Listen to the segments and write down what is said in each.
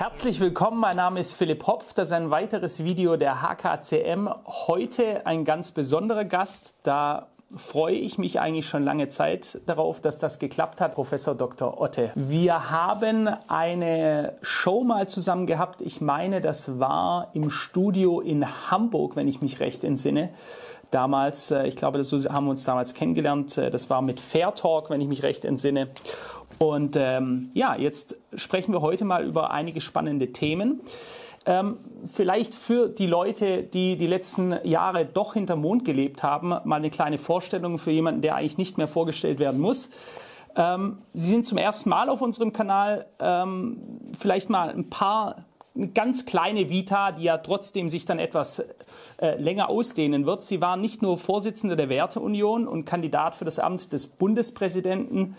Herzlich willkommen, mein Name ist Philipp Hopf. Das ist ein weiteres Video der HKCM. Heute ein ganz besonderer Gast. Da freue ich mich eigentlich schon lange Zeit darauf, dass das geklappt hat, Professor Dr. Otte. Wir haben eine Show mal zusammen gehabt. Ich meine, das war im Studio in Hamburg, wenn ich mich recht entsinne. Damals, äh, ich glaube, das haben wir uns damals kennengelernt. Äh, das war mit Fair Talk, wenn ich mich recht entsinne. Und ähm, ja, jetzt sprechen wir heute mal über einige spannende Themen. Ähm, vielleicht für die Leute, die die letzten Jahre doch hinterm Mond gelebt haben, mal eine kleine Vorstellung für jemanden, der eigentlich nicht mehr vorgestellt werden muss. Ähm, Sie sind zum ersten Mal auf unserem Kanal. Ähm, vielleicht mal ein paar eine ganz kleine Vita, die ja trotzdem sich dann etwas äh, länger ausdehnen wird. Sie waren nicht nur Vorsitzender der Werteunion und Kandidat für das Amt des Bundespräsidenten,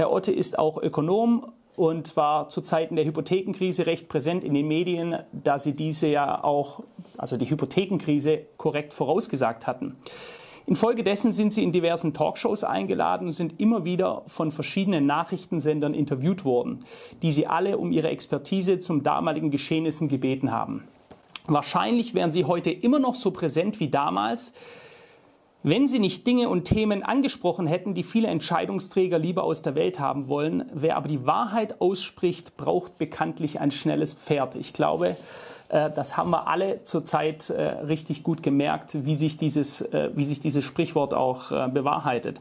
Herr Otte ist auch Ökonom und war zu Zeiten der Hypothekenkrise recht präsent in den Medien, da sie diese ja auch, also die Hypothekenkrise, korrekt vorausgesagt hatten. Infolgedessen sind sie in diversen Talkshows eingeladen und sind immer wieder von verschiedenen Nachrichtensendern interviewt worden, die sie alle um ihre Expertise zum damaligen Geschehnissen gebeten haben. Wahrscheinlich wären sie heute immer noch so präsent wie damals, wenn Sie nicht Dinge und Themen angesprochen hätten, die viele Entscheidungsträger lieber aus der Welt haben wollen, wer aber die Wahrheit ausspricht, braucht bekanntlich ein schnelles Pferd. Ich glaube, äh, das haben wir alle zurzeit äh, richtig gut gemerkt, wie sich dieses, äh, wie sich dieses Sprichwort auch bewahrheitet.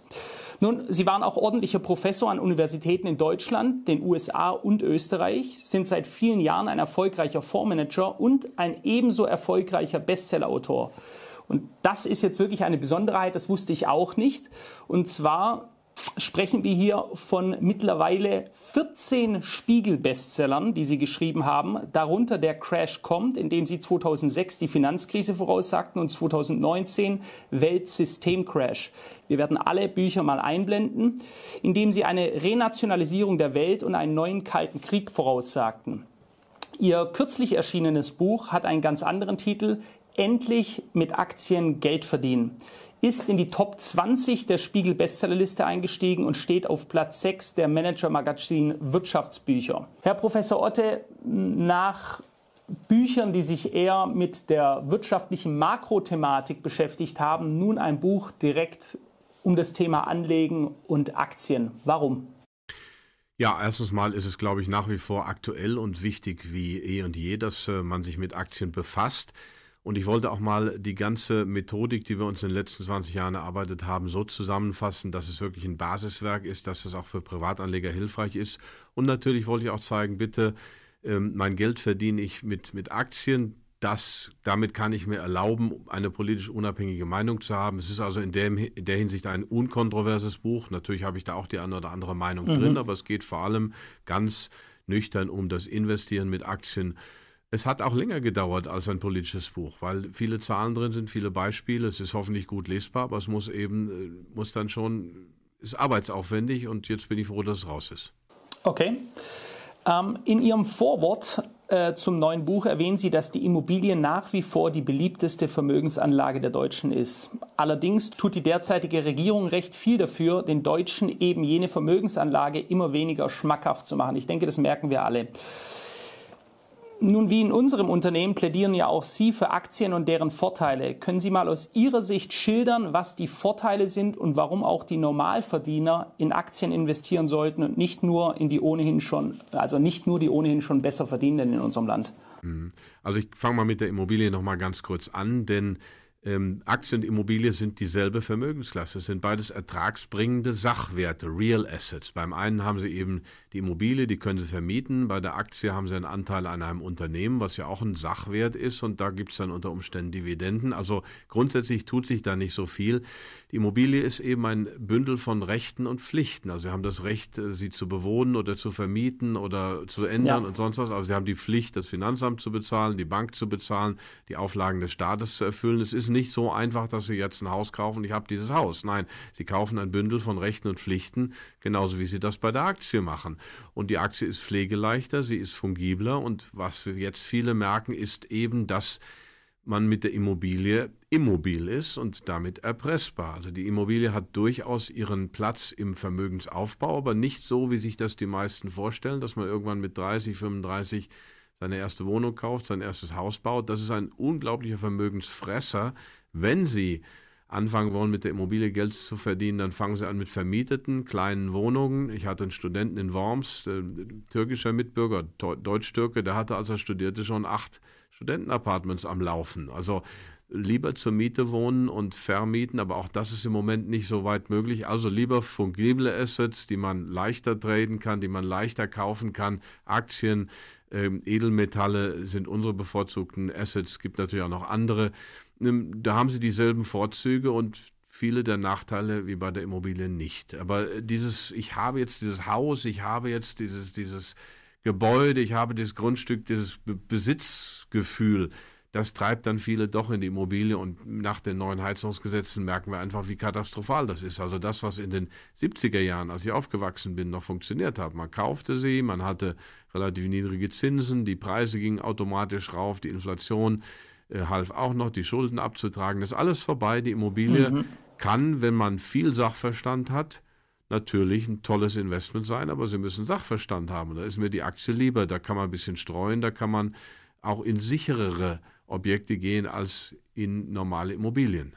Nun, Sie waren auch ordentlicher Professor an Universitäten in Deutschland, den USA und Österreich, sind seit vielen Jahren ein erfolgreicher Fondsmanager und ein ebenso erfolgreicher Bestsellerautor. Und das ist jetzt wirklich eine Besonderheit, das wusste ich auch nicht. Und zwar sprechen wir hier von mittlerweile 14 Spiegel-Bestsellern, die Sie geschrieben haben. Darunter der Crash kommt, in dem Sie 2006 die Finanzkrise voraussagten und 2019 Weltsystemcrash. Wir werden alle Bücher mal einblenden, indem Sie eine Renationalisierung der Welt und einen neuen Kalten Krieg voraussagten. Ihr kürzlich erschienenes Buch hat einen ganz anderen Titel, endlich mit Aktien Geld verdienen. Ist in die Top 20 der Spiegel Bestsellerliste eingestiegen und steht auf Platz 6 der Manager Magazin Wirtschaftsbücher. Herr Professor Otte, nach Büchern, die sich eher mit der wirtschaftlichen Makrothematik beschäftigt haben, nun ein Buch direkt um das Thema Anlegen und Aktien. Warum? Ja, erstens mal ist es, glaube ich, nach wie vor aktuell und wichtig wie eh und je, dass äh, man sich mit Aktien befasst. Und ich wollte auch mal die ganze Methodik, die wir uns in den letzten 20 Jahren erarbeitet haben, so zusammenfassen, dass es wirklich ein Basiswerk ist, dass es auch für Privatanleger hilfreich ist. Und natürlich wollte ich auch zeigen, bitte, ähm, mein Geld verdiene ich mit, mit Aktien. Das, damit kann ich mir erlauben, eine politisch unabhängige Meinung zu haben. Es ist also in, dem, in der Hinsicht ein unkontroverses Buch. Natürlich habe ich da auch die eine oder andere Meinung mhm. drin, aber es geht vor allem ganz nüchtern um das Investieren mit Aktien es hat auch länger gedauert als ein politisches Buch, weil viele Zahlen drin sind, viele Beispiele. Es ist hoffentlich gut lesbar, aber es muss eben, äh, muss dann schon, ist arbeitsaufwendig und jetzt bin ich froh, dass es raus ist. Okay. Ähm, in Ihrem Vorwort äh, zum neuen Buch erwähnen Sie, dass die Immobilie nach wie vor die beliebteste Vermögensanlage der Deutschen ist. Allerdings tut die derzeitige Regierung recht viel dafür, den Deutschen eben jene Vermögensanlage immer weniger schmackhaft zu machen. Ich denke, das merken wir alle. Nun, wie in unserem Unternehmen plädieren ja auch Sie für Aktien und deren Vorteile. Können Sie mal aus Ihrer Sicht schildern, was die Vorteile sind und warum auch die Normalverdiener in Aktien investieren sollten und nicht nur in die ohnehin schon, also nicht nur die ohnehin schon besser verdienenden in unserem Land? Mhm. Also ich fange mal mit der Immobilie noch mal ganz kurz an, denn ähm, Aktien und Immobilie sind dieselbe Vermögensklasse. Es sind beides ertragsbringende Sachwerte, Real Assets. Beim einen haben Sie eben die Immobilie, die können Sie vermieten. Bei der Aktie haben Sie einen Anteil an einem Unternehmen, was ja auch ein Sachwert ist. Und da gibt es dann unter Umständen Dividenden. Also grundsätzlich tut sich da nicht so viel. Die Immobilie ist eben ein Bündel von Rechten und Pflichten. Also Sie haben das Recht, äh, sie zu bewohnen oder zu vermieten oder zu ändern ja. und sonst was. Aber Sie haben die Pflicht, das Finanzamt zu bezahlen, die Bank zu bezahlen, die Auflagen des Staates zu erfüllen. Es ist nicht so einfach, dass Sie jetzt ein Haus kaufen, ich habe dieses Haus. Nein, Sie kaufen ein Bündel von Rechten und Pflichten, genauso wie Sie das bei der Aktie machen. Und die Aktie ist pflegeleichter, sie ist fungibler und was jetzt viele merken, ist eben, dass man mit der Immobilie immobil ist und damit erpressbar. Also die Immobilie hat durchaus ihren Platz im Vermögensaufbau, aber nicht so, wie sich das die meisten vorstellen, dass man irgendwann mit 30, 35 seine erste Wohnung kauft, sein erstes Haus baut. Das ist ein unglaublicher Vermögensfresser, wenn Sie anfangen wollen, mit der Immobilie Geld zu verdienen, dann fangen Sie an mit vermieteten kleinen Wohnungen. Ich hatte einen Studenten in Worms, äh, türkischer Mitbürger, Deutsch-Türke, der hatte, als er studierte, schon acht Studentenapartments am Laufen. Also lieber zur Miete wohnen und vermieten, aber auch das ist im Moment nicht so weit möglich. Also lieber fungible Assets, die man leichter traden kann, die man leichter kaufen kann, Aktien, ähm, Edelmetalle sind unsere bevorzugten Assets. Es gibt natürlich auch noch andere. Ähm, da haben sie dieselben Vorzüge und viele der Nachteile wie bei der Immobilie nicht. Aber äh, dieses, ich habe jetzt dieses Haus, ich habe jetzt dieses, dieses Gebäude, ich habe dieses Grundstück, dieses Besitzgefühl, das treibt dann viele doch in die Immobilie und nach den neuen Heizungsgesetzen merken wir einfach, wie katastrophal das ist. Also das, was in den 70er Jahren, als ich aufgewachsen bin, noch funktioniert hat. Man kaufte sie, man hatte relativ niedrige Zinsen, die Preise gingen automatisch rauf, die Inflation äh, half auch noch, die Schulden abzutragen. Das ist alles vorbei. Die Immobilie mhm. kann, wenn man viel Sachverstand hat, natürlich ein tolles Investment sein, aber Sie müssen Sachverstand haben. Da ist mir die Aktie lieber. Da kann man ein bisschen streuen, da kann man auch in sicherere Objekte gehen als in normale Immobilien.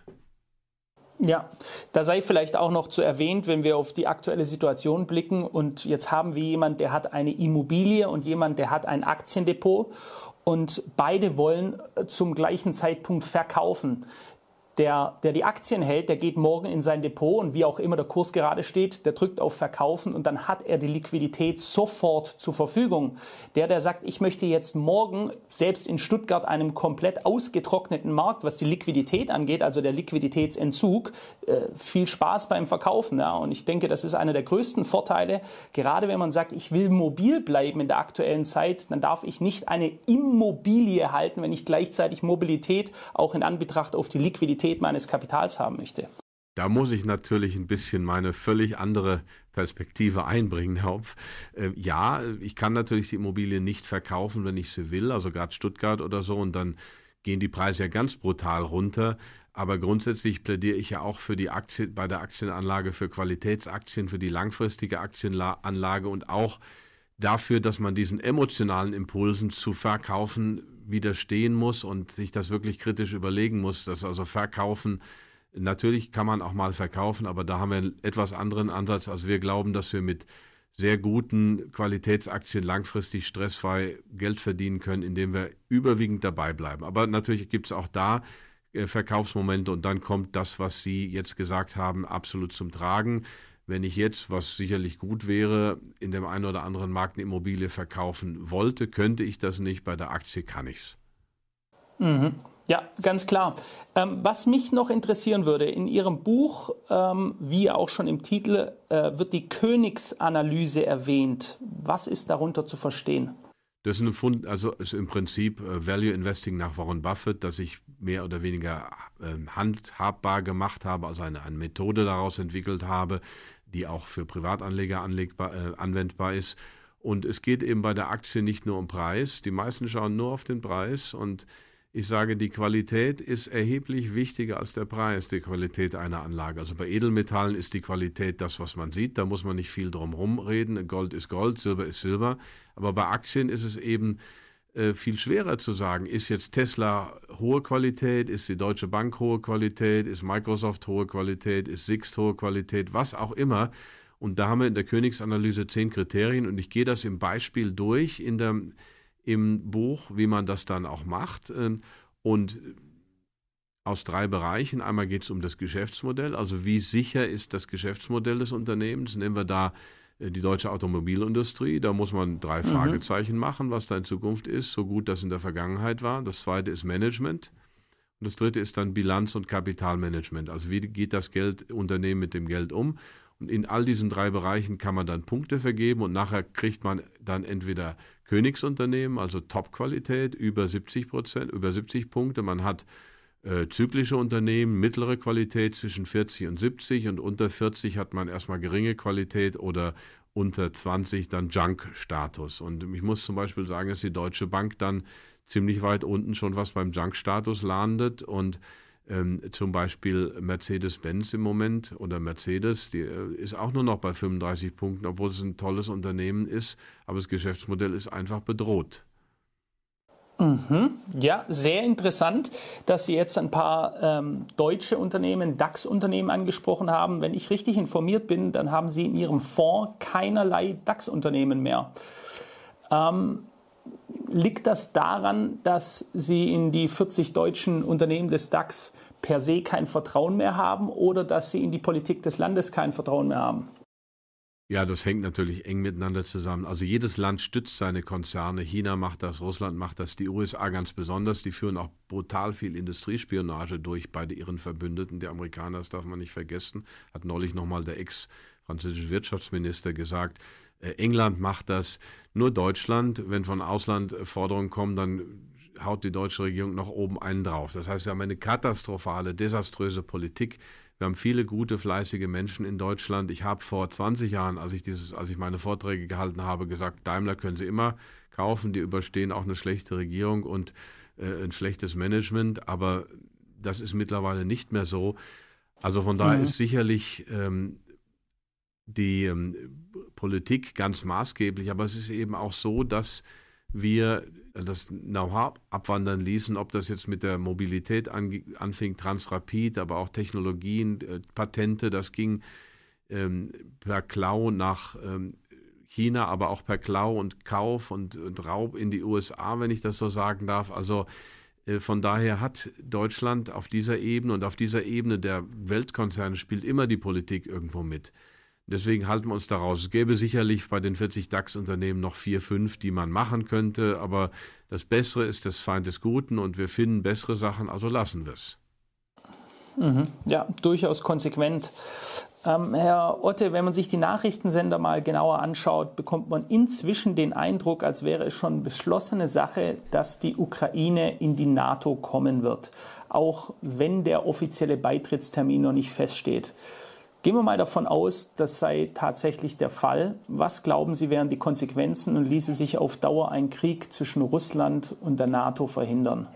Ja, da sei vielleicht auch noch zu erwähnt, wenn wir auf die aktuelle Situation blicken und jetzt haben wir jemand, der hat eine Immobilie und jemand, der hat ein Aktiendepot und beide wollen zum gleichen Zeitpunkt verkaufen der, der die Aktien hält, der geht morgen in sein Depot und wie auch immer der Kurs gerade steht, der drückt auf Verkaufen und dann hat er die Liquidität sofort zur Verfügung. Der, der sagt, ich möchte jetzt morgen selbst in Stuttgart einem komplett ausgetrockneten Markt, was die Liquidität angeht, also der Liquiditätsentzug, äh, viel Spaß beim Verkaufen. Ja. Und ich denke, das ist einer der größten Vorteile, gerade wenn man sagt, ich will mobil bleiben in der aktuellen Zeit, dann darf ich nicht eine Immobilie halten, wenn ich gleichzeitig Mobilität auch in Anbetracht auf die Liquidität Qualität meines Kapitals haben möchte. Da muss ich natürlich ein bisschen meine völlig andere Perspektive einbringen, Herr Hopf. Äh, ja, ich kann natürlich die Immobilie nicht verkaufen, wenn ich sie will, also gerade Stuttgart oder so, und dann gehen die Preise ja ganz brutal runter. Aber grundsätzlich plädiere ich ja auch für die Aktie, bei der Aktienanlage für Qualitätsaktien, für die langfristige Aktienanlage und auch dafür, dass man diesen emotionalen Impulsen zu verkaufen widerstehen muss und sich das wirklich kritisch überlegen muss, dass also verkaufen, natürlich kann man auch mal verkaufen, aber da haben wir einen etwas anderen Ansatz. Also wir glauben, dass wir mit sehr guten Qualitätsaktien langfristig stressfrei Geld verdienen können, indem wir überwiegend dabei bleiben. Aber natürlich gibt es auch da äh, Verkaufsmomente und dann kommt das, was Sie jetzt gesagt haben, absolut zum Tragen. Wenn ich jetzt, was sicherlich gut wäre, in dem einen oder anderen Markt eine Immobilie verkaufen wollte, könnte ich das nicht. Bei der Aktie kann ich es. Mhm. Ja, ganz klar. Ähm, was mich noch interessieren würde, in Ihrem Buch, ähm, wie auch schon im Titel, äh, wird die Königsanalyse erwähnt. Was ist darunter zu verstehen? Das ist, Fund, also ist im Prinzip äh, Value Investing nach Warren Buffett, das ich mehr oder weniger äh, handhabbar gemacht habe, also eine, eine Methode daraus entwickelt habe, die auch für Privatanleger anlegbar, äh, anwendbar ist. Und es geht eben bei der Aktie nicht nur um Preis. Die meisten schauen nur auf den Preis und ich sage, die Qualität ist erheblich wichtiger als der Preis, die Qualität einer Anlage. Also bei Edelmetallen ist die Qualität das, was man sieht. Da muss man nicht viel drum herum reden. Gold ist Gold, Silber ist Silber. Aber bei Aktien ist es eben äh, viel schwerer zu sagen, ist jetzt Tesla hohe Qualität, ist die Deutsche Bank hohe Qualität, ist Microsoft hohe Qualität, ist Sixt hohe Qualität, was auch immer. Und da haben wir in der Königsanalyse zehn Kriterien und ich gehe das im Beispiel durch in der, im Buch, wie man das dann auch macht. Ähm, und aus drei Bereichen. Einmal geht es um das Geschäftsmodell, also wie sicher ist das Geschäftsmodell des Unternehmens. Nehmen wir da die deutsche Automobilindustrie. Da muss man drei mhm. Fragezeichen machen, was da in Zukunft ist, so gut das in der Vergangenheit war. Das zweite ist Management. Und das dritte ist dann Bilanz- und Kapitalmanagement. Also wie geht das Geld, Unternehmen mit dem Geld um? Und in all diesen drei Bereichen kann man dann Punkte vergeben und nachher kriegt man dann entweder Königsunternehmen, also Top-Qualität, über 70 Prozent, über 70 Punkte. Man hat äh, zyklische Unternehmen, mittlere Qualität zwischen 40 und 70 und unter 40 hat man erstmal geringe Qualität oder unter 20 dann Junk-Status. Und ich muss zum Beispiel sagen, dass die Deutsche Bank dann ziemlich weit unten schon was beim Junk-Status landet und ähm, zum Beispiel Mercedes-Benz im Moment oder Mercedes, die äh, ist auch nur noch bei 35 Punkten, obwohl es ein tolles Unternehmen ist, aber das Geschäftsmodell ist einfach bedroht. Mhm. Ja, sehr interessant, dass Sie jetzt ein paar ähm, deutsche Unternehmen, DAX-Unternehmen angesprochen haben. Wenn ich richtig informiert bin, dann haben Sie in Ihrem Fonds keinerlei DAX-Unternehmen mehr. Ähm, liegt das daran, dass Sie in die 40 deutschen Unternehmen des DAX per se kein Vertrauen mehr haben oder dass Sie in die Politik des Landes kein Vertrauen mehr haben? Ja, das hängt natürlich eng miteinander zusammen. Also jedes Land stützt seine Konzerne. China macht das, Russland macht das, die USA ganz besonders. Die führen auch brutal viel Industriespionage durch bei ihren Verbündeten. Die Amerikaner, das darf man nicht vergessen, hat neulich nochmal der ex-französische Wirtschaftsminister gesagt. Äh, England macht das, nur Deutschland, wenn von Ausland Forderungen kommen, dann haut die deutsche Regierung noch oben einen drauf. Das heißt, wir haben eine katastrophale, desaströse Politik wir haben viele gute, fleißige Menschen in Deutschland. Ich habe vor 20 Jahren, als ich, dieses, als ich meine Vorträge gehalten habe, gesagt, Daimler können Sie immer kaufen. Die überstehen auch eine schlechte Regierung und äh, ein schlechtes Management. Aber das ist mittlerweile nicht mehr so. Also von daher mhm. ist sicherlich ähm, die ähm, Politik ganz maßgeblich. Aber es ist eben auch so, dass wir das Know-how abwandern ließen, ob das jetzt mit der Mobilität anfing, Transrapid, aber auch Technologien, äh, Patente, das ging ähm, per Klau nach ähm, China, aber auch per Klau und Kauf und, und, Raub in die USA, wenn ich das so sagen darf. Also äh, von daher hat Deutschland auf dieser Ebene und auf dieser Ebene der Weltkonzerne spielt immer die Politik irgendwo mit. Deswegen halten wir uns daraus. Es gäbe sicherlich bei den 40 DAX-Unternehmen noch vier, fünf, die man machen könnte, aber das Bessere ist das Feind des Guten und wir finden bessere Sachen, also lassen wir es. Mhm. Ja, durchaus konsequent. Ähm, Herr Otte, wenn man sich die Nachrichtensender mal genauer anschaut, bekommt man inzwischen den Eindruck, als wäre es schon beschlossene Sache, dass die Ukraine in die NATO kommen wird, auch wenn der offizielle Beitrittstermin noch nicht feststeht. Gehen wir mal davon aus, das sei tatsächlich der Fall. Was glauben Sie wären die Konsequenzen und ließe sich auf Dauer ein Krieg zwischen Russland und der NATO verhindern?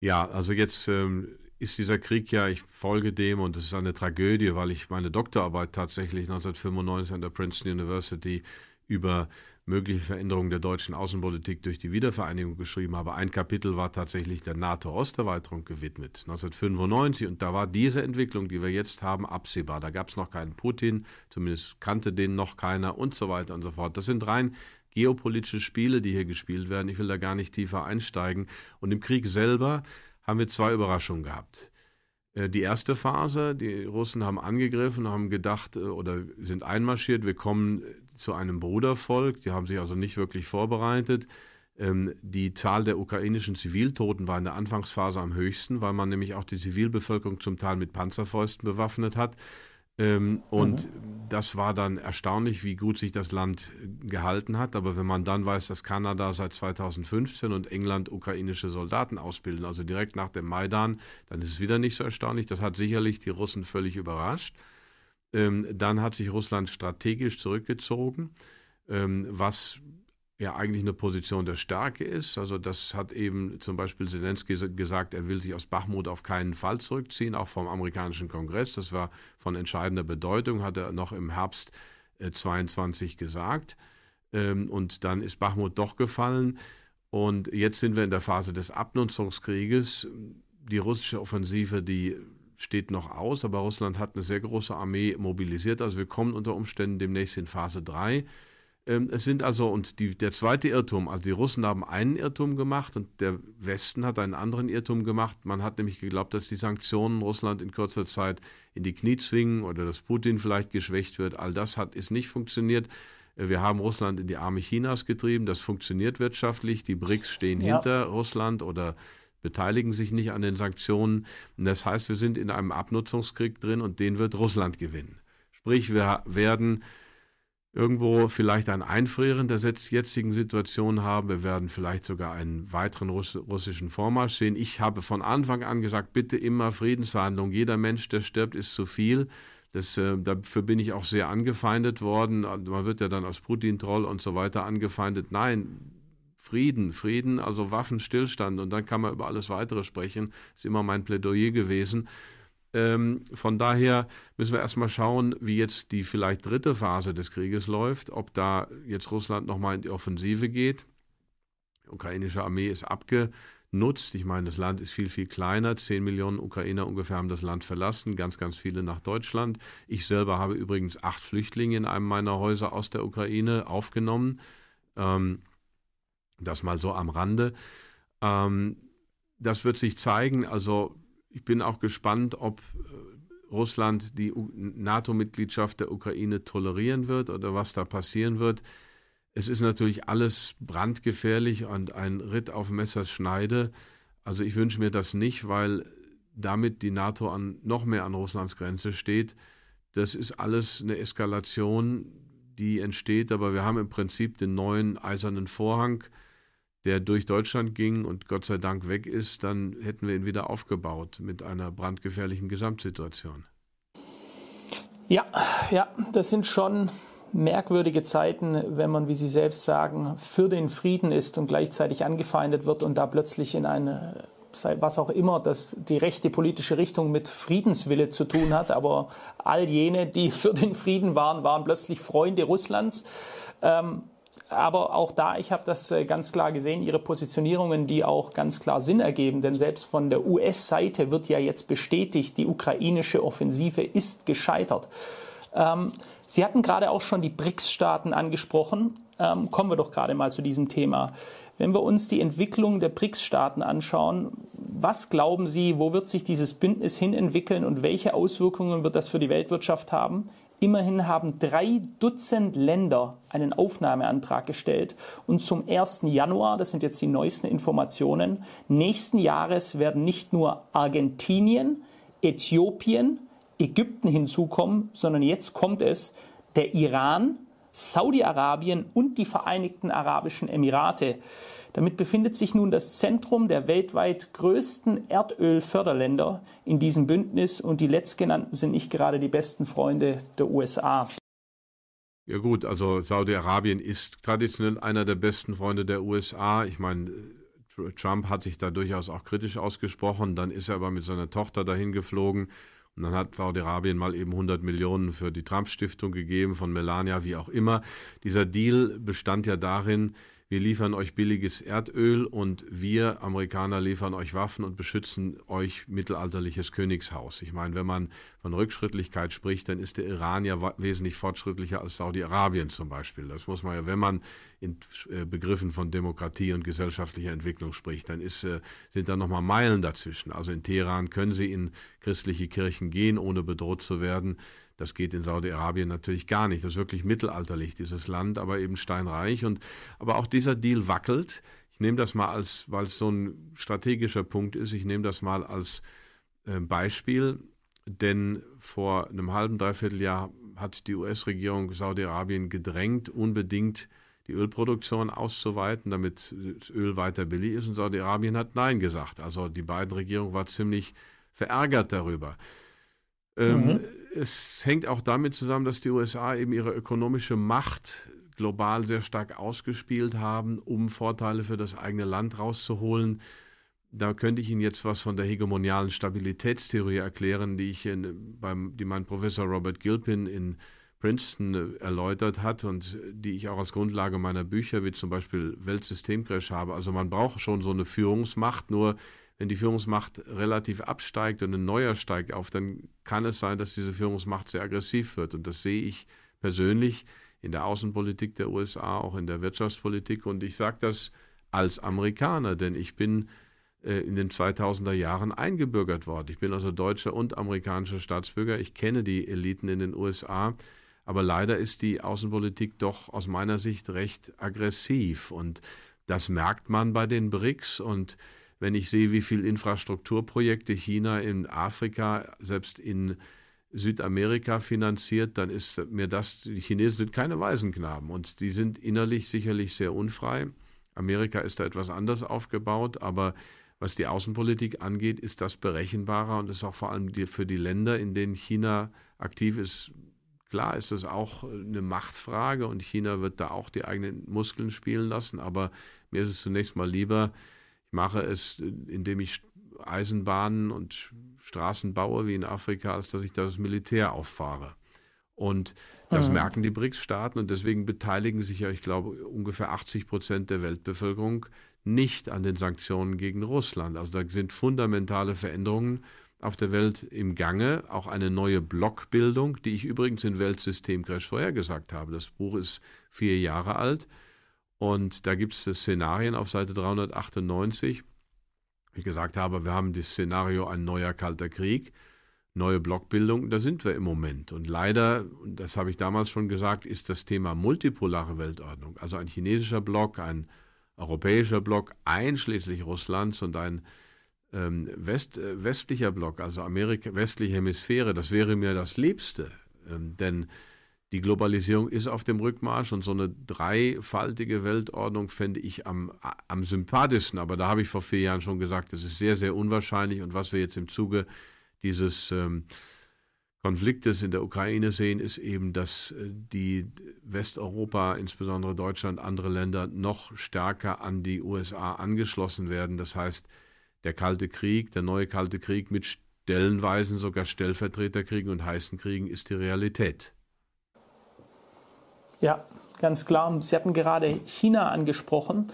Ja, also jetzt ähm, ist dieser Krieg ja, ich folge dem und es ist eine Tragödie, weil ich meine Doktorarbeit tatsächlich 1995 an der Princeton University über mögliche Veränderungen der deutschen Außenpolitik durch die Wiedervereinigung geschrieben habe. Ein Kapitel war tatsächlich der NATO-Osterweiterung gewidmet, 1995. Und da war diese Entwicklung, die wir jetzt haben, absehbar. Da gab es noch keinen Putin, zumindest kannte den noch keiner und so weiter und so fort. Das sind rein geopolitische Spiele, die hier gespielt werden. Ich will da gar nicht tiefer einsteigen. Und im Krieg selber haben wir zwei Überraschungen gehabt. Äh, die erste Phase, die Russen haben angegriffen, haben gedacht äh, oder sind einmarschiert, wir kommen zu einem Brudervolk, die haben sich also nicht wirklich vorbereitet. Ähm, die Zahl der ukrainischen Ziviltoten war in der Anfangsphase am höchsten, weil man nämlich auch die Zivilbevölkerung zum Teil mit Panzerfäusten bewaffnet hat. Ähm, und mhm. das war dann erstaunlich, wie gut sich das Land gehalten hat. Aber wenn man dann weiß, dass Kanada seit 2015 und England ukrainische Soldaten ausbilden, also direkt nach dem Maidan, dann ist es wieder nicht so erstaunlich. Das hat sicherlich die Russen völlig überrascht. Ähm, dann hat sich Russland strategisch zurückgezogen, ähm, was ja eigentlich eine Position der Stärke ist. Also das hat eben zum Beispiel Zelensky gesagt, er will sich aus Bachmut auf keinen Fall zurückziehen, auch vom amerikanischen Kongress. Das war von entscheidender Bedeutung, hat er noch im Herbst äh, 22 gesagt. Ähm, und dann ist Bachmut doch gefallen. Und jetzt sind wir in der Phase des Abnutzungskrieges. Die russische Offensive, die steht noch aus, aber Russland hat eine sehr große Armee mobilisiert. Also wir kommen unter Umständen demnächst in Phase 3. Ähm, es sind also, und die, der zweite Irrtum, also die Russen haben einen Irrtum gemacht und der Westen hat einen anderen Irrtum gemacht. Man hat nämlich geglaubt, dass die Sanktionen Russland in kurzer Zeit in die Knie zwingen oder dass Putin vielleicht geschwächt wird. All das hat, ist nicht funktioniert. Äh, wir haben Russland in die Arme Chinas getrieben. Das funktioniert wirtschaftlich. Die BRICS stehen ja. hinter Russland oder beteiligen sich nicht an den Sanktionen. Das heißt, wir sind in einem Abnutzungskrieg drin und den wird Russland gewinnen. Sprich, wir werden irgendwo vielleicht ein Einfrieren der jetzigen Situation haben. Wir werden vielleicht sogar einen weiteren Russ russischen Vormarsch sehen. Ich habe von Anfang an gesagt, bitte immer Friedensverhandlungen. Jeder Mensch, der stirbt, ist zu viel. Das, äh, dafür bin ich auch sehr angefeindet worden. Man wird ja dann als Putin-Troll und so weiter angefeindet. Nein, Frieden, Frieden, also Waffenstillstand und dann kann man über alles weitere sprechen. Ist immer mein Plädoyer gewesen. Ähm, von daher müssen wir erstmal schauen, wie jetzt die vielleicht dritte Phase des Krieges läuft, ob da jetzt Russland nochmal in die Offensive geht. Die ukrainische Armee ist abgenutzt. Ich meine, das Land ist viel, viel kleiner. Zehn Millionen Ukrainer ungefähr haben das Land verlassen, ganz, ganz viele nach Deutschland. Ich selber habe übrigens acht Flüchtlinge in einem meiner Häuser aus der Ukraine aufgenommen. Ähm, das mal so am Rande. Ähm, das wird sich zeigen. Also ich bin auch gespannt, ob äh, Russland die NATO-Mitgliedschaft der Ukraine tolerieren wird oder was da passieren wird. Es ist natürlich alles brandgefährlich und ein Ritt auf Messers Schneide. Also ich wünsche mir das nicht, weil damit die NATO an, noch mehr an Russlands Grenze steht. Das ist alles eine Eskalation, die entsteht, aber wir haben im Prinzip den neuen eisernen Vorhang der durch Deutschland ging und Gott sei Dank weg ist, dann hätten wir ihn wieder aufgebaut mit einer brandgefährlichen Gesamtsituation. Ja, ja, das sind schon merkwürdige Zeiten, wenn man, wie Sie selbst sagen, für den Frieden ist und gleichzeitig angefeindet wird und da plötzlich in eine was auch immer, das die rechte politische Richtung mit Friedenswille zu tun hat. Aber all jene, die für den Frieden waren, waren plötzlich Freunde Russlands. Ähm, aber auch da, ich habe das äh, ganz klar gesehen, ihre Positionierungen, die auch ganz klar Sinn ergeben, denn selbst von der US-Seite wird ja jetzt bestätigt, die ukrainische Offensive ist gescheitert. Ähm, Sie hatten gerade auch schon die BRICS-Staaten angesprochen. Ähm, kommen wir doch gerade mal zu diesem Thema. Wenn wir uns die Entwicklung der BRICS-Staaten anschauen, was glauben Sie, wo wird sich dieses Bündnis hin entwickeln und welche Auswirkungen wird das für die Weltwirtschaft haben? Immerhin haben drei Dutzend Länder einen Aufnahmeantrag gestellt und zum 1. Januar, das sind jetzt die neuesten Informationen, nächsten Jahres werden nicht nur Argentinien, Äthiopien, Ägypten hinzukommen, sondern jetzt kommt es der Iran, Saudi-Arabien und die Vereinigten Arabischen Emirate. Damit befindet sich nun das Zentrum der weltweit größten Erdölförderländer in diesem Bündnis und die letztgenannten sind nicht gerade die besten Freunde der USA. Ja gut, also Saudi-Arabien ist traditionell einer der besten Freunde der USA. Ich meine, Trump hat sich da durchaus auch kritisch ausgesprochen, dann ist er aber mit seiner Tochter dahin geflogen und dann hat Saudi-Arabien mal eben 100 Millionen für die Trump-Stiftung gegeben, von Melania, wie auch immer. Dieser Deal bestand ja darin, wir liefern euch billiges Erdöl und wir Amerikaner liefern euch Waffen und beschützen euch mittelalterliches Königshaus. Ich meine, wenn man von Rückschrittlichkeit spricht, dann ist der Iran ja wesentlich fortschrittlicher als Saudi-Arabien zum Beispiel. Das muss man ja, wenn man in äh, Begriffen von Demokratie und gesellschaftlicher Entwicklung spricht, dann ist, äh, sind da nochmal Meilen dazwischen. Also in Teheran können sie in christliche Kirchen gehen, ohne bedroht zu werden. Das geht in Saudi-Arabien natürlich gar nicht. Das ist wirklich mittelalterlich, dieses Land, aber eben steinreich. Und, aber auch dieser Deal wackelt. Ich nehme das mal als, weil es so ein strategischer Punkt ist, ich nehme das mal als äh, Beispiel, denn vor einem halben, dreiviertel Jahr hat die US-Regierung Saudi-Arabien gedrängt, unbedingt die Ölproduktion auszuweiten, damit das Öl weiter billig ist. Und Saudi-Arabien hat Nein gesagt. Also die beiden Regierungen waren ziemlich verärgert darüber. Ähm, mhm. Es hängt auch damit zusammen, dass die USA eben ihre ökonomische Macht global sehr stark ausgespielt haben, um Vorteile für das eigene Land rauszuholen. Da könnte ich Ihnen jetzt was von der hegemonialen Stabilitätstheorie erklären, die ich in, beim, die mein Professor Robert Gilpin in Princeton äh, erläutert hat und die ich auch als Grundlage meiner Bücher wie zum Beispiel Weltsystemcrash habe. Also man braucht schon so eine Führungsmacht, nur wenn die Führungsmacht relativ absteigt und ein neuer steigt auf, dann kann es sein, dass diese Führungsmacht sehr aggressiv wird. Und das sehe ich persönlich in der Außenpolitik der USA, auch in der Wirtschaftspolitik. Und ich sage das als Amerikaner, denn ich bin in den 2000er Jahren eingebürgert worden. Ich bin also deutscher und amerikanischer Staatsbürger. Ich kenne die Eliten in den USA. Aber leider ist die Außenpolitik doch aus meiner Sicht recht aggressiv. Und das merkt man bei den BRICS. Und wenn ich sehe, wie viele Infrastrukturprojekte China in Afrika, selbst in Südamerika finanziert, dann ist mir das, die Chinesen sind keine Waisenknaben und die sind innerlich sicherlich sehr unfrei. Amerika ist da etwas anders aufgebaut, aber was die Außenpolitik angeht, ist das berechenbarer und ist auch vor allem für die Länder, in denen China aktiv ist, klar ist das auch eine Machtfrage und China wird da auch die eigenen Muskeln spielen lassen, aber mir ist es zunächst mal lieber, ich mache es, indem ich Eisenbahnen und Straßen baue wie in Afrika, als dass ich das Militär auffahre. Und das mhm. merken die BRICS-Staaten und deswegen beteiligen sich ja, ich glaube, ungefähr 80 Prozent der Weltbevölkerung nicht an den Sanktionen gegen Russland. Also da sind fundamentale Veränderungen auf der Welt im Gange, auch eine neue Blockbildung, die ich übrigens in Weltsystem-Crash vorhergesagt habe. Das Buch ist vier Jahre alt und da gibt es Szenarien auf Seite 398. Wie gesagt habe, wir haben das Szenario ein neuer kalter Krieg, neue Blockbildung, da sind wir im Moment. Und leider, das habe ich damals schon gesagt, ist das Thema multipolare Weltordnung, also ein chinesischer Block, ein europäischer Block einschließlich Russlands und ein ähm, West, äh, westlicher Block, also Amerika, westliche Hemisphäre, das wäre mir das Liebste. Ähm, denn die Globalisierung ist auf dem Rückmarsch und so eine dreifaltige Weltordnung fände ich am, am sympathischsten. Aber da habe ich vor vier Jahren schon gesagt, das ist sehr, sehr unwahrscheinlich. Und was wir jetzt im Zuge dieses ähm, Konfliktes in der Ukraine sehen, ist eben, dass äh, die Westeuropa, insbesondere Deutschland, andere Länder noch stärker an die USA angeschlossen werden. Das heißt, der Kalte Krieg, der neue Kalte Krieg mit stellenweisen sogar Stellvertreterkriegen und heißen Kriegen ist die Realität. Ja, ganz klar. Sie hatten gerade China angesprochen.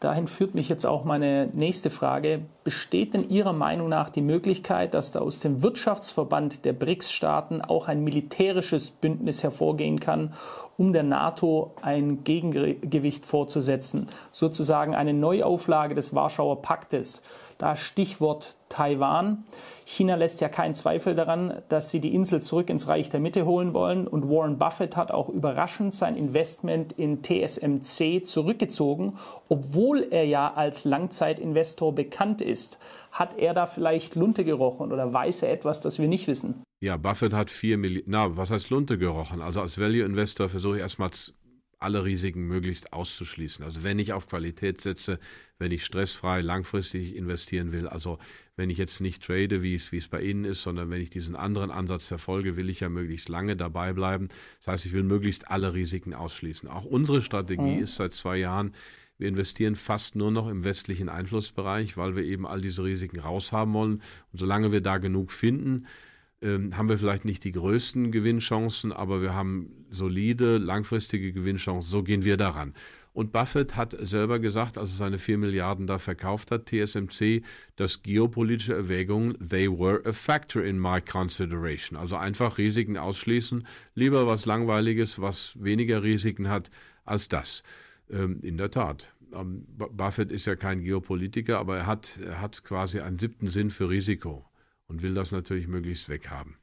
Dahin führt mich jetzt auch meine nächste Frage. Besteht denn Ihrer Meinung nach die Möglichkeit, dass da aus dem Wirtschaftsverband der BRICS-Staaten auch ein militärisches Bündnis hervorgehen kann, um der NATO ein Gegengewicht vorzusetzen, sozusagen eine Neuauflage des Warschauer Paktes? Da Stichwort Taiwan. China lässt ja keinen Zweifel daran, dass sie die Insel zurück ins Reich der Mitte holen wollen. Und Warren Buffett hat auch überraschend sein Investment in TSMC zurückgezogen, obwohl er ja als Langzeitinvestor bekannt ist. Hat er da vielleicht Lunte gerochen oder weiß er etwas, das wir nicht wissen? Ja, Buffett hat vier Millionen, na, was heißt Lunte gerochen? Also als Value Investor versuche ich erstmal alle Risiken möglichst auszuschließen. Also wenn ich auf Qualität setze, wenn ich stressfrei langfristig investieren will, also wenn ich jetzt nicht trade, wie es, wie es bei Ihnen ist, sondern wenn ich diesen anderen Ansatz verfolge, will ich ja möglichst lange dabei bleiben. Das heißt, ich will möglichst alle Risiken ausschließen. Auch unsere Strategie mhm. ist seit zwei Jahren, wir investieren fast nur noch im westlichen Einflussbereich, weil wir eben all diese Risiken raushaben wollen. Und solange wir da genug finden, ähm, haben wir vielleicht nicht die größten Gewinnchancen, aber wir haben solide, langfristige Gewinnchancen. So gehen wir daran. Und Buffett hat selber gesagt, als er seine 4 Milliarden da verkauft hat, TSMC, dass geopolitische Erwägungen, they were a factor in my consideration. Also einfach Risiken ausschließen, lieber was Langweiliges, was weniger Risiken hat, als das. Ähm, in der Tat. Ähm, Buffett ist ja kein Geopolitiker, aber er hat, er hat quasi einen siebten Sinn für Risiko und will das natürlich möglichst weghaben.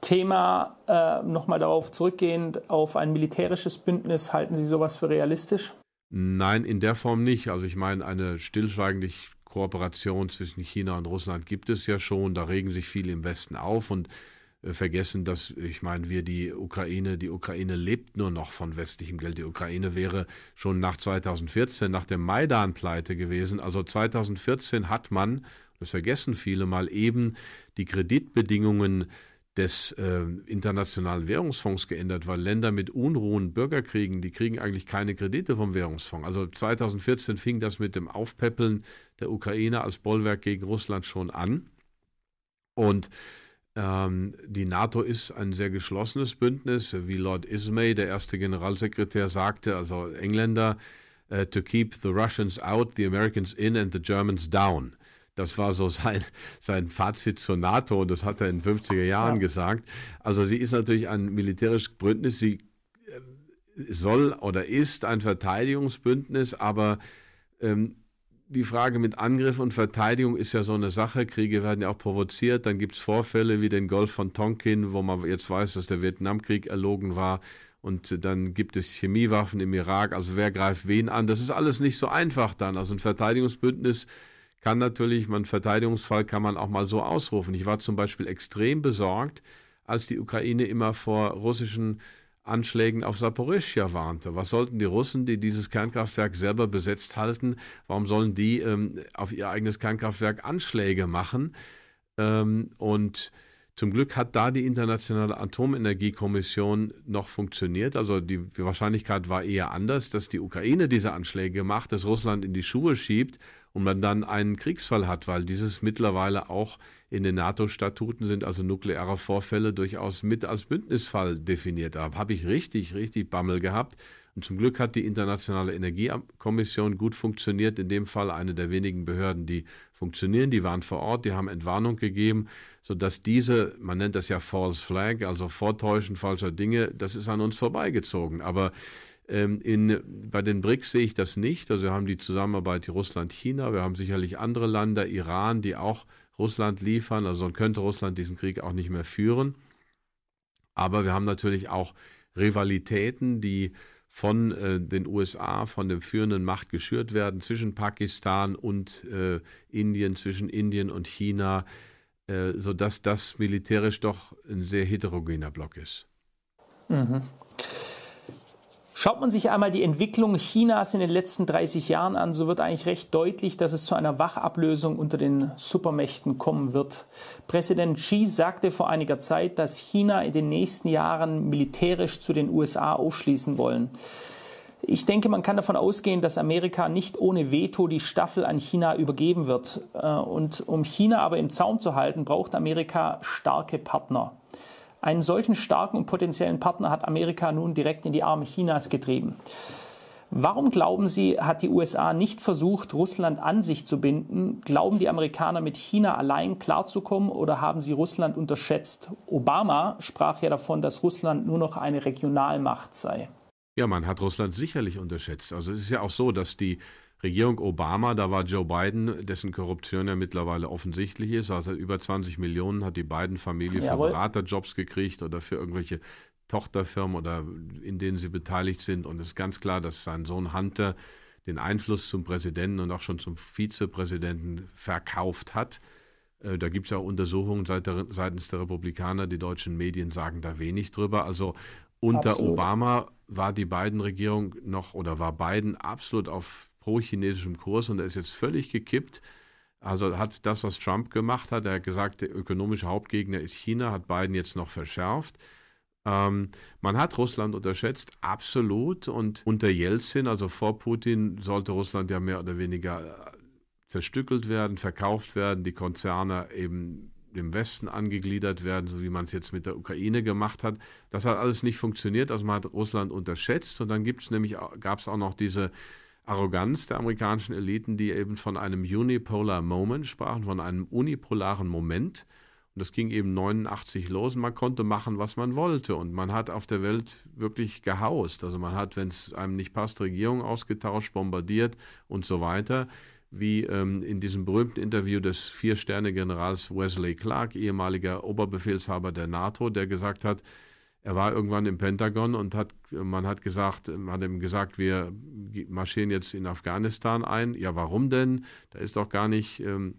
Thema, äh, nochmal darauf zurückgehend, auf ein militärisches Bündnis, halten Sie sowas für realistisch? Nein, in der Form nicht. Also ich meine, eine stillschweigende Kooperation zwischen China und Russland gibt es ja schon. Da regen sich viele im Westen auf und äh, vergessen, dass, ich meine, wir die Ukraine, die Ukraine lebt nur noch von westlichem Geld. Die Ukraine wäre schon nach 2014, nach der Maidan-Pleite gewesen. Also 2014 hat man, das vergessen viele mal, eben die Kreditbedingungen des äh, Internationalen Währungsfonds geändert, weil Länder mit Unruhen, Bürgerkriegen, die kriegen eigentlich keine Kredite vom Währungsfonds. Also 2014 fing das mit dem Aufpäppeln der Ukraine als Bollwerk gegen Russland schon an. Und ähm, die NATO ist ein sehr geschlossenes Bündnis, wie Lord Ismay, der erste Generalsekretär, sagte, also Engländer, uh, to keep the Russians out, the Americans in and the Germans down. Das war so sein, sein Fazit zur NATO und das hat er in den 50er Jahren ja. gesagt. Also sie ist natürlich ein militärisches Bündnis. Sie äh, soll oder ist ein Verteidigungsbündnis, aber ähm, die Frage mit Angriff und Verteidigung ist ja so eine Sache. Kriege werden ja auch provoziert. Dann gibt es Vorfälle wie den Golf von Tonkin, wo man jetzt weiß, dass der Vietnamkrieg erlogen war. Und dann gibt es Chemiewaffen im Irak. Also wer greift wen an? Das ist alles nicht so einfach dann. Also ein Verteidigungsbündnis kann natürlich, man Verteidigungsfall kann man auch mal so ausrufen. Ich war zum Beispiel extrem besorgt, als die Ukraine immer vor russischen Anschlägen auf Saporischschja warnte. Was sollten die Russen, die dieses Kernkraftwerk selber besetzt halten, warum sollen die ähm, auf ihr eigenes Kernkraftwerk Anschläge machen? Ähm, und zum Glück hat da die Internationale Atomenergiekommission noch funktioniert. Also die, Wahrscheinlichkeit war eher anders, dass die Ukraine diese Anschläge macht, dass Russland in die Schuhe schiebt und man dann einen Kriegsfall hat, weil dieses mittlerweile auch in den NATO-Statuten sind, also nukleare Vorfälle durchaus mit als Bündnisfall definiert. Da habe ich richtig, richtig Bammel gehabt. Und zum Glück hat die Internationale Energiekommission gut funktioniert, in dem Fall eine der wenigen Behörden, die funktionieren. Die waren vor Ort, die haben Entwarnung gegeben, sodass diese, man nennt das ja False Flag, also Vortäuschen falscher Dinge, das ist an uns vorbeigezogen. Aber ähm, in, bei den BRICS sehe ich das nicht. Also wir haben die Zusammenarbeit Russland-China, wir haben sicherlich andere Länder, Iran, die auch Russland liefern. Also dann könnte Russland diesen Krieg auch nicht mehr führen. Aber wir haben natürlich auch Rivalitäten, die von äh, den USA, von der führenden Macht geschürt werden, zwischen Pakistan und äh, Indien, zwischen Indien und China, äh, sodass das militärisch doch ein sehr heterogener Block ist. Mhm. Schaut man sich einmal die Entwicklung Chinas in den letzten 30 Jahren an, so wird eigentlich recht deutlich, dass es zu einer Wachablösung unter den Supermächten kommen wird. Präsident Xi sagte vor einiger Zeit, dass China in den nächsten Jahren militärisch zu den USA aufschließen wollen. Ich denke, man kann davon ausgehen, dass Amerika nicht ohne Veto die Staffel an China übergeben wird. Äh, und um China aber im Zaum zu halten, braucht Amerika starke Partner. Einen solchen starken und potenziellen Partner hat Amerika nun direkt in die Arme Chinas getrieben. Warum glauben Sie, hat die USA nicht versucht, Russland an sich zu binden? Glauben die Amerikaner mit China allein klarzukommen oder haben sie Russland unterschätzt? Obama sprach ja davon, dass Russland nur noch eine Regionalmacht sei. Ja, man hat Russland sicherlich unterschätzt. Also es ist ja auch so, dass die Regierung Obama, da war Joe Biden, dessen Korruption ja mittlerweile offensichtlich ist. Also über 20 Millionen hat die Biden-Familie für Beraterjobs gekriegt oder für irgendwelche Tochterfirmen oder in denen sie beteiligt sind. Und es ist ganz klar, dass sein Sohn Hunter den Einfluss zum Präsidenten und auch schon zum Vizepräsidenten verkauft hat. Äh, da gibt es ja auch Untersuchungen seitens der Republikaner. Die deutschen Medien sagen da wenig drüber. Also unter absolut. Obama war die Biden-Regierung noch oder war Biden absolut auf pro-chinesischem Kurs und er ist jetzt völlig gekippt. Also hat das, was Trump gemacht hat, er hat gesagt, der ökonomische Hauptgegner ist China, hat Biden jetzt noch verschärft. Ähm, man hat Russland unterschätzt, absolut. Und unter Jelzin, also vor Putin, sollte Russland ja mehr oder weniger zerstückelt werden, verkauft werden, die Konzerne eben dem Westen angegliedert werden, so wie man es jetzt mit der Ukraine gemacht hat. Das hat alles nicht funktioniert, also man hat Russland unterschätzt. Und dann gibt es nämlich, gab es auch noch diese Arroganz der amerikanischen Eliten, die eben von einem Unipolar Moment sprachen, von einem unipolaren Moment. Und das ging eben 89 los und man konnte machen, was man wollte. Und man hat auf der Welt wirklich gehaust. Also man hat, wenn es einem nicht passt, Regierung ausgetauscht, bombardiert und so weiter. Wie ähm, in diesem berühmten Interview des Vier-Sterne-Generals Wesley Clark, ehemaliger Oberbefehlshaber der NATO, der gesagt hat, er war irgendwann im Pentagon und hat, man hat gesagt, man hat ihm gesagt, wir marschieren jetzt in Afghanistan ein. Ja, warum denn? Da ist doch gar nicht ähm,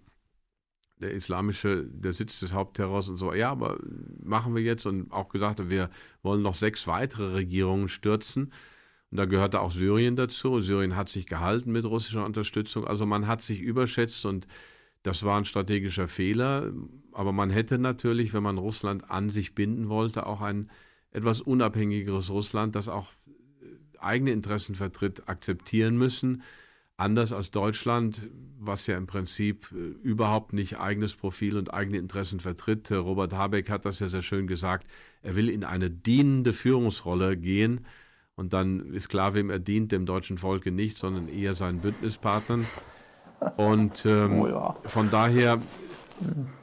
der islamische, der Sitz des Hauptterrors und so. Ja, aber machen wir jetzt und auch gesagt, wir wollen noch sechs weitere Regierungen stürzen. Und da gehörte auch Syrien dazu. Syrien hat sich gehalten mit russischer Unterstützung. Also man hat sich überschätzt und das war ein strategischer Fehler. Aber man hätte natürlich, wenn man Russland an sich binden wollte, auch ein etwas unabhängigeres Russland, das auch äh, eigene Interessen vertritt, akzeptieren müssen. Anders als Deutschland, was ja im Prinzip äh, überhaupt nicht eigenes Profil und eigene Interessen vertritt. Robert Habeck hat das ja sehr schön gesagt. Er will in eine dienende Führungsrolle gehen. Und dann ist klar, wem er dient, dem deutschen Volke nicht, sondern eher seinen Bündnispartnern. Und ähm, oh ja. von daher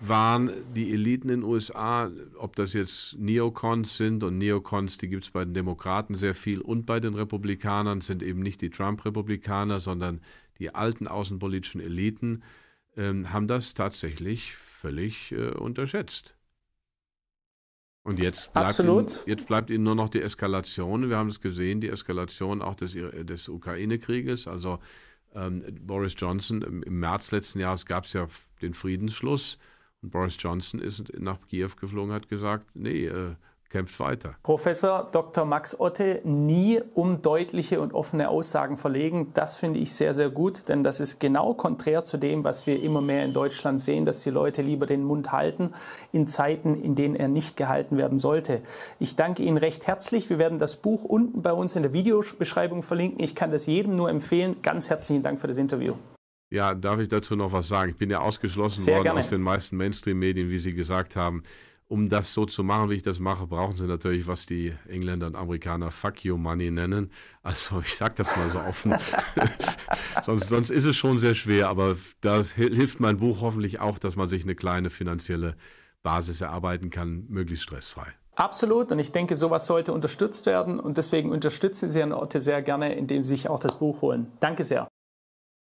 waren die Eliten in den USA, ob das jetzt Neocons sind und Neocons, die gibt es bei den Demokraten sehr viel und bei den Republikanern sind eben nicht die Trump-Republikaner, sondern die alten außenpolitischen Eliten, äh, haben das tatsächlich völlig äh, unterschätzt. Und jetzt bleibt, ihnen, jetzt bleibt ihnen nur noch die Eskalation. Wir haben es gesehen, die Eskalation auch des, des Ukraine-Krieges. Also ähm, Boris Johnson im, März letzten Jahres gab es ja den Friedensschluss und Boris Johnson ist nach Kiew geflogen, hat gesagt, nee, äh, kämpft weiter. Professor Dr. Max Otte, nie um deutliche und offene Aussagen verlegen. Das finde ich sehr, sehr gut, denn das ist genau konträr zu dem, was wir immer mehr in Deutschland sehen, dass die Leute lieber den Mund halten in Zeiten, in denen er nicht gehalten werden sollte. Ich danke Ihnen recht herzlich. Wir werden das Buch unten bei uns in der Videobeschreibung verlinken. Ich kann das jedem nur empfehlen. Ganz herzlichen Dank für das Interview. Ja, darf ich dazu noch was sagen? Ich bin ja ausgeschlossen Sehr worden gerne. aus den meisten Mainstream-Medien, wie Sie gesagt haben um das so zu machen, wie ich das mache, brauchen sie natürlich, was die Engländer und Amerikaner Fuck You Money nennen. Also ich sage das mal so offen. sonst, sonst ist es schon sehr schwer, aber da hilft mein Buch hoffentlich auch, dass man sich eine kleine finanzielle Basis erarbeiten kann, möglichst stressfrei. Absolut. Und ich denke, sowas sollte unterstützt werden. Und deswegen unterstützen Sie Herrn Otte sehr gerne, indem Sie sich auch das Buch holen. Danke sehr.